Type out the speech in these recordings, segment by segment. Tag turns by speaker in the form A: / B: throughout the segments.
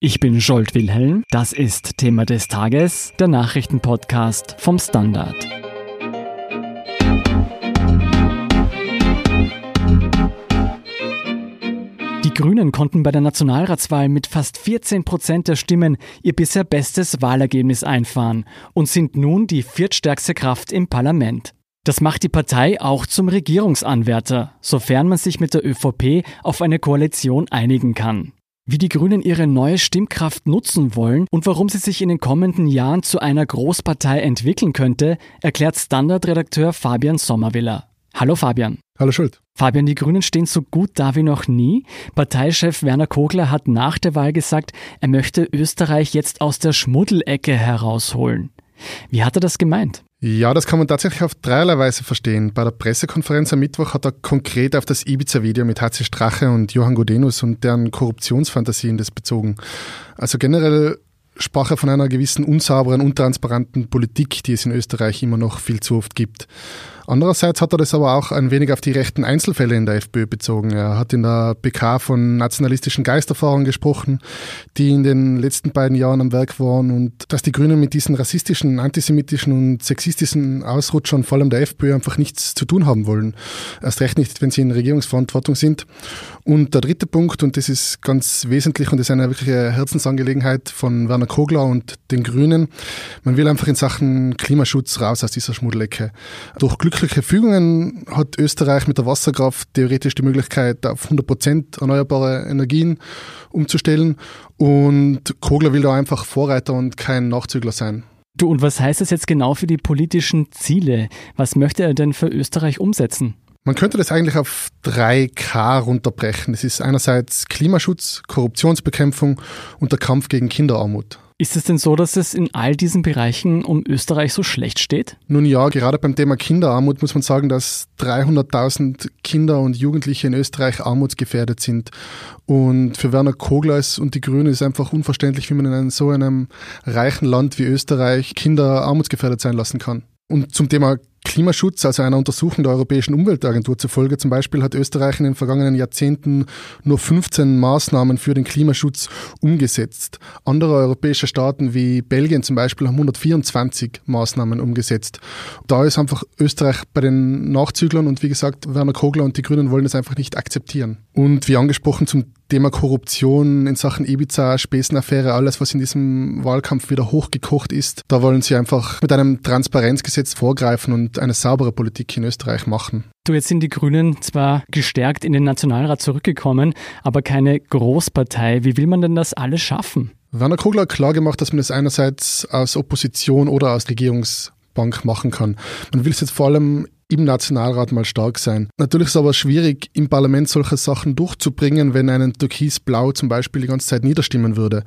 A: Ich bin Scholt Wilhelm. Das ist Thema des Tages, der Nachrichtenpodcast vom Standard. Die Grünen konnten bei der Nationalratswahl mit fast 14 Prozent der Stimmen ihr bisher bestes Wahlergebnis einfahren und sind nun die viertstärkste Kraft im Parlament. Das macht die Partei auch zum Regierungsanwärter, sofern man sich mit der ÖVP auf eine Koalition einigen kann. Wie die Grünen ihre neue Stimmkraft nutzen wollen und warum sie sich in den kommenden Jahren zu einer Großpartei entwickeln könnte, erklärt Standardredakteur Fabian Sommerwiller. Hallo Fabian.
B: Hallo Schuld.
A: Fabian, die Grünen stehen so gut da wie noch nie. Parteichef Werner Kogler hat nach der Wahl gesagt, er möchte Österreich jetzt aus der Schmuddelecke herausholen. Wie hat er das gemeint?
B: Ja, das kann man tatsächlich auf dreierlei Weise verstehen. Bei der Pressekonferenz am Mittwoch hat er konkret auf das Ibiza-Video mit HC Strache und Johann Godenus und deren Korruptionsfantasien das bezogen. Also generell sprach er von einer gewissen unsauberen, untransparenten Politik, die es in Österreich immer noch viel zu oft gibt. Andererseits hat er das aber auch ein wenig auf die rechten Einzelfälle in der FPÖ bezogen. Er hat in der PK von nationalistischen Geisterfahrern gesprochen, die in den letzten beiden Jahren am Werk waren und dass die Grünen mit diesen rassistischen, antisemitischen und sexistischen Ausrutschern, vor allem der FPÖ, einfach nichts zu tun haben wollen. Erst recht nicht, wenn sie in Regierungsverantwortung sind. Und der dritte Punkt, und das ist ganz wesentlich und ist eine wirkliche Herzensangelegenheit von Werner Kogler und den Grünen, man will einfach in Sachen Klimaschutz raus aus dieser Schmuddelecke. Durch Glück glückliche Fügungen hat Österreich mit der Wasserkraft theoretisch die Möglichkeit, auf 100% erneuerbare Energien umzustellen. Und Kogler will da einfach Vorreiter und kein Nachzügler sein.
A: Du, und was heißt das jetzt genau für die politischen Ziele? Was möchte er denn für Österreich umsetzen?
B: Man könnte das eigentlich auf drei K runterbrechen. Das ist einerseits Klimaschutz, Korruptionsbekämpfung und der Kampf gegen Kinderarmut.
A: Ist es denn so, dass es in all diesen Bereichen um Österreich so schlecht steht?
B: Nun ja, gerade beim Thema Kinderarmut muss man sagen, dass 300.000 Kinder und Jugendliche in Österreich armutsgefährdet sind. Und für Werner Kogler und die Grünen ist einfach unverständlich, wie man in einem, so einem reichen Land wie Österreich Kinder armutsgefährdet sein lassen kann. Und zum Thema Klimaschutz, also einer Untersuchung der Europäischen Umweltagentur zufolge zum Beispiel, hat Österreich in den vergangenen Jahrzehnten nur 15 Maßnahmen für den Klimaschutz umgesetzt. Andere europäische Staaten wie Belgien zum Beispiel haben 124 Maßnahmen umgesetzt. Da ist einfach Österreich bei den Nachzüglern und wie gesagt, Werner Kogler und die Grünen wollen das einfach nicht akzeptieren. Und wie angesprochen zum Thema Korruption in Sachen Ibiza, Spesenaffäre, alles, was in diesem Wahlkampf wieder hochgekocht ist, da wollen sie einfach mit einem Transparenzgesetz vorgreifen und eine saubere Politik in Österreich machen.
A: Du, jetzt sind die Grünen zwar gestärkt in den Nationalrat zurückgekommen, aber keine Großpartei. Wie will man denn das alles schaffen?
B: Werner Kogler hat klar gemacht, dass man es einerseits aus Opposition oder aus Regierungsbank machen kann. Man will es jetzt vor allem im Nationalrat mal stark sein. Natürlich ist es aber schwierig, im Parlament solche Sachen durchzubringen, wenn ein Türkis-Blau zum Beispiel die ganze Zeit niederstimmen würde.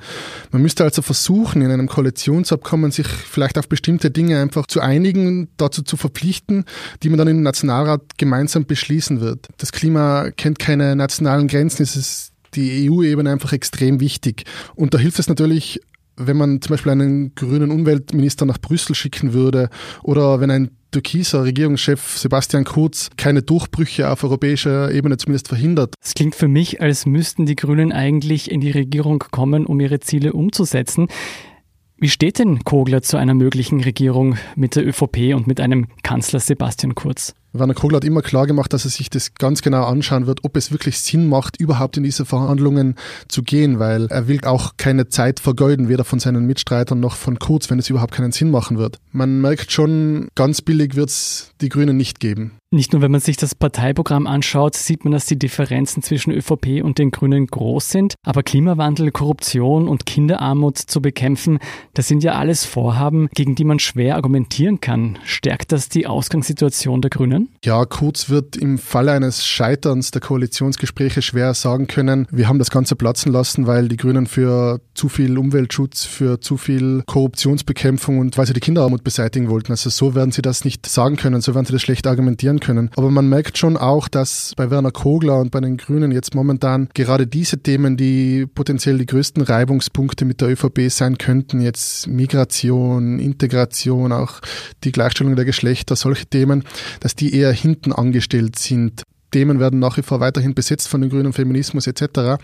B: Man müsste also versuchen, in einem Koalitionsabkommen sich vielleicht auf bestimmte Dinge einfach zu einigen, dazu zu verpflichten, die man dann im Nationalrat gemeinsam beschließen wird. Das Klima kennt keine nationalen Grenzen, es ist die EU-Ebene einfach extrem wichtig. Und da hilft es natürlich, wenn man zum Beispiel einen grünen Umweltminister nach Brüssel schicken würde oder wenn ein türkiser Regierungschef Sebastian Kurz keine Durchbrüche auf europäischer Ebene zumindest verhindert.
A: Es klingt für mich, als müssten die Grünen eigentlich in die Regierung kommen, um ihre Ziele umzusetzen. Wie steht denn Kogler zu einer möglichen Regierung mit der ÖVP und mit einem Kanzler Sebastian Kurz?
B: Werner Kogler hat immer klar gemacht, dass er sich das ganz genau anschauen wird, ob es wirklich Sinn macht, überhaupt in diese Verhandlungen zu gehen, weil er will auch keine Zeit vergeuden, weder von seinen Mitstreitern noch von Kurz, wenn es überhaupt keinen Sinn machen wird. Man merkt schon, ganz billig wird es die Grünen nicht geben.
A: Nicht nur, wenn man sich das Parteiprogramm anschaut, sieht man, dass die Differenzen zwischen ÖVP und den Grünen groß sind. Aber Klimawandel, Korruption und Kinderarmut zu bekämpfen, das sind ja alles Vorhaben, gegen die man schwer argumentieren kann. Stärkt das die Ausgangssituation der Grünen?
B: Ja, Kurz wird im Falle eines Scheiterns der Koalitionsgespräche schwer sagen können, wir haben das Ganze platzen lassen, weil die Grünen für zu viel Umweltschutz, für zu viel Korruptionsbekämpfung und weil sie die Kinderarmut beseitigen wollten. Also so werden sie das nicht sagen können, so werden sie das schlecht argumentieren können. Aber man merkt schon auch, dass bei Werner Kogler und bei den Grünen jetzt momentan gerade diese Themen, die potenziell die größten Reibungspunkte mit der ÖVP sein könnten, jetzt Migration, Integration, auch die Gleichstellung der Geschlechter, solche Themen, dass die eher hinten angestellt sind. Themen werden nach wie vor weiterhin besetzt von den Grünen, Feminismus etc.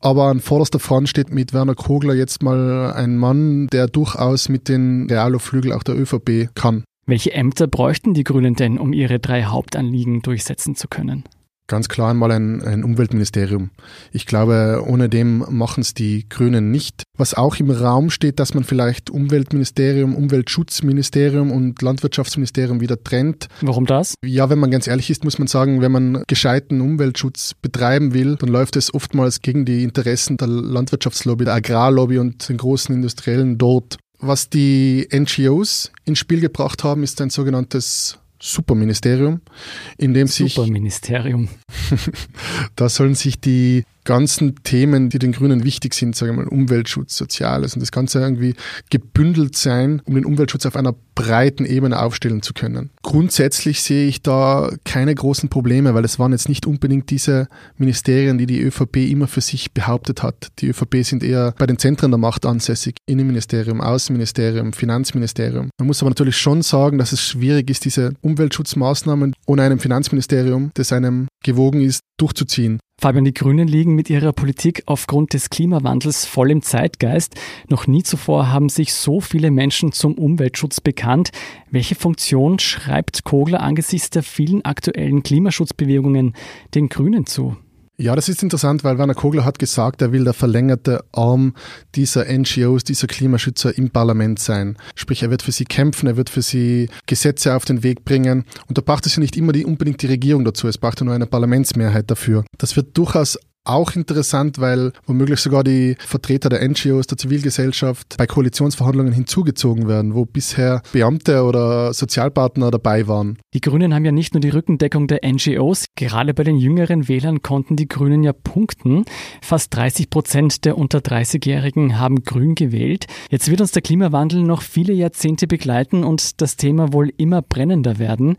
B: Aber an vorderster Front steht mit Werner Kogler jetzt mal ein Mann, der durchaus mit den Realoflügel auch der ÖVP kann.
A: Welche Ämter bräuchten die Grünen denn, um ihre drei Hauptanliegen durchsetzen zu können?
B: Ganz klar einmal ein, ein Umweltministerium. Ich glaube, ohne dem machen es die Grünen nicht. Was auch im Raum steht, dass man vielleicht Umweltministerium, Umweltschutzministerium und Landwirtschaftsministerium wieder trennt.
A: Warum das?
B: Ja, wenn man ganz ehrlich ist, muss man sagen, wenn man gescheiten Umweltschutz betreiben will, dann läuft es oftmals gegen die Interessen der Landwirtschaftslobby, der Agrarlobby und den großen Industriellen dort. Was die NGOs ins Spiel gebracht haben, ist ein sogenanntes Superministerium, in dem sich
A: Superministerium.
B: da sollen sich die ganzen Themen, die den Grünen wichtig sind, sagen wir mal Umweltschutz, Soziales und das Ganze irgendwie gebündelt sein, um den Umweltschutz auf einer breiten Ebene aufstellen zu können. Grundsätzlich sehe ich da keine großen Probleme, weil es waren jetzt nicht unbedingt diese Ministerien, die die ÖVP immer für sich behauptet hat. Die ÖVP sind eher bei den Zentren der Macht ansässig. Innenministerium, Außenministerium, Finanzministerium. Man muss aber natürlich schon sagen, dass es schwierig ist, diese Umweltschutzmaßnahmen ohne einem Finanzministerium, das einem gewogen ist, durchzuziehen.
A: Fabian, die Grünen liegen mit ihrer Politik aufgrund des Klimawandels voll im Zeitgeist. Noch nie zuvor haben sich so viele Menschen zum Umweltschutz bekannt. Welche Funktion schreibt Kogler angesichts der vielen aktuellen Klimaschutzbewegungen den Grünen zu?
B: Ja, das ist interessant, weil Werner Kogler hat gesagt, er will der verlängerte Arm dieser NGOs, dieser Klimaschützer im Parlament sein. Sprich, er wird für sie kämpfen, er wird für sie Gesetze auf den Weg bringen. Und da braucht es ja nicht immer die, unbedingt die Regierung dazu, es braucht ja nur eine Parlamentsmehrheit dafür. Das wird durchaus auch interessant, weil womöglich sogar die Vertreter der NGOs, der Zivilgesellschaft bei Koalitionsverhandlungen hinzugezogen werden, wo bisher Beamte oder Sozialpartner dabei waren.
A: Die Grünen haben ja nicht nur die Rückendeckung der NGOs, gerade bei den jüngeren Wählern konnten die Grünen ja punkten. Fast 30 Prozent der unter 30-Jährigen haben Grün gewählt. Jetzt wird uns der Klimawandel noch viele Jahrzehnte begleiten und das Thema wohl immer brennender werden.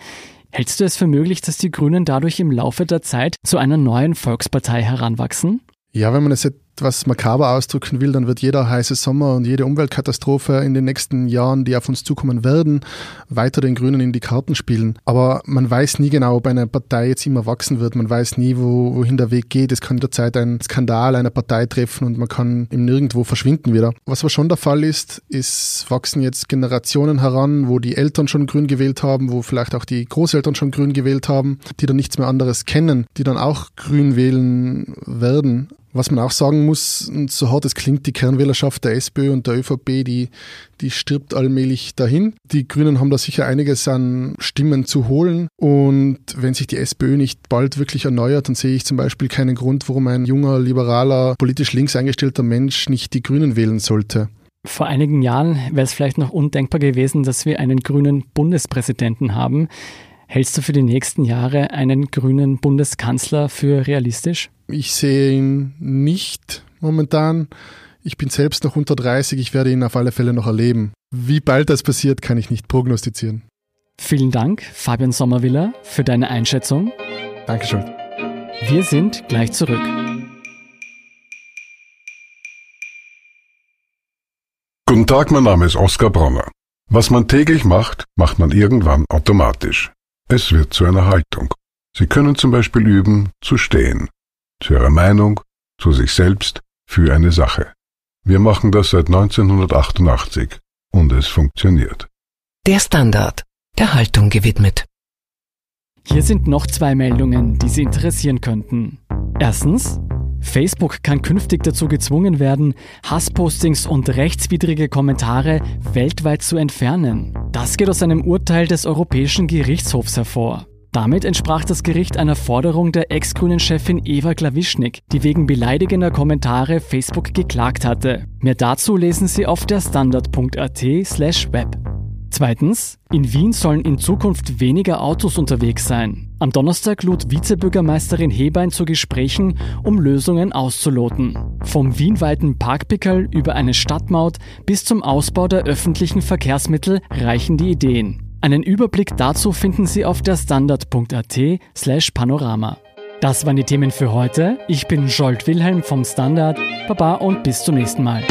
A: Hältst du es für möglich, dass die Grünen dadurch im Laufe der Zeit zu einer neuen Volkspartei heranwachsen?
B: Ja, wenn man es etwas makaber ausdrücken will, dann wird jeder heiße Sommer und jede Umweltkatastrophe in den nächsten Jahren, die auf uns zukommen werden, weiter den Grünen in die Karten spielen. Aber man weiß nie genau, ob eine Partei jetzt immer wachsen wird. Man weiß nie, wo, wohin der Weg geht. Es kann jederzeit ein Skandal einer Partei treffen und man kann im Nirgendwo verschwinden wieder. Was aber schon der Fall ist, ist, wachsen jetzt Generationen heran, wo die Eltern schon grün gewählt haben, wo vielleicht auch die Großeltern schon grün gewählt haben, die dann nichts mehr anderes kennen, die dann auch grün wählen werden. Was man auch sagen muss, so hart es klingt, die Kernwählerschaft der SPÖ und der ÖVP, die, die stirbt allmählich dahin. Die Grünen haben da sicher einiges an Stimmen zu holen. Und wenn sich die SPÖ nicht bald wirklich erneuert, dann sehe ich zum Beispiel keinen Grund, warum ein junger, liberaler, politisch links eingestellter Mensch nicht die Grünen wählen sollte.
A: Vor einigen Jahren wäre es vielleicht noch undenkbar gewesen, dass wir einen grünen Bundespräsidenten haben. Hältst du für die nächsten Jahre einen grünen Bundeskanzler für realistisch?
B: Ich sehe ihn nicht momentan. Ich bin selbst noch unter 30, ich werde ihn auf alle Fälle noch erleben. Wie bald das passiert, kann ich nicht prognostizieren.
A: Vielen Dank, Fabian Sommerwiller, für deine Einschätzung.
B: Dankeschön.
A: Wir sind gleich zurück.
C: Guten Tag, mein Name ist Oskar Bronner. Was man täglich macht, macht man irgendwann automatisch. Es wird zu einer Haltung. Sie können zum Beispiel üben, zu stehen. Zu Ihrer Meinung, zu sich selbst, für eine Sache. Wir machen das seit 1988 und es funktioniert.
D: Der Standard, der Haltung gewidmet.
A: Hier sind noch zwei Meldungen, die Sie interessieren könnten. Erstens, Facebook kann künftig dazu gezwungen werden, Hasspostings und rechtswidrige Kommentare weltweit zu entfernen. Das geht aus einem Urteil des Europäischen Gerichtshofs hervor. Damit entsprach das Gericht einer Forderung der ex-grünen Chefin Eva Klawischnik, die wegen beleidigender Kommentare Facebook geklagt hatte. Mehr dazu lesen Sie auf der standard.at/web. Zweitens, in Wien sollen in Zukunft weniger Autos unterwegs sein. Am Donnerstag lud Vizebürgermeisterin Hebein zu Gesprächen, um Lösungen auszuloten. Vom wienweiten Parkpickel über eine Stadtmaut bis zum Ausbau der öffentlichen Verkehrsmittel reichen die Ideen. Einen Überblick dazu finden Sie auf der standard.at slash panorama. Das waren die Themen für heute. Ich bin Jolt Wilhelm vom Standard. Baba und bis zum nächsten Mal.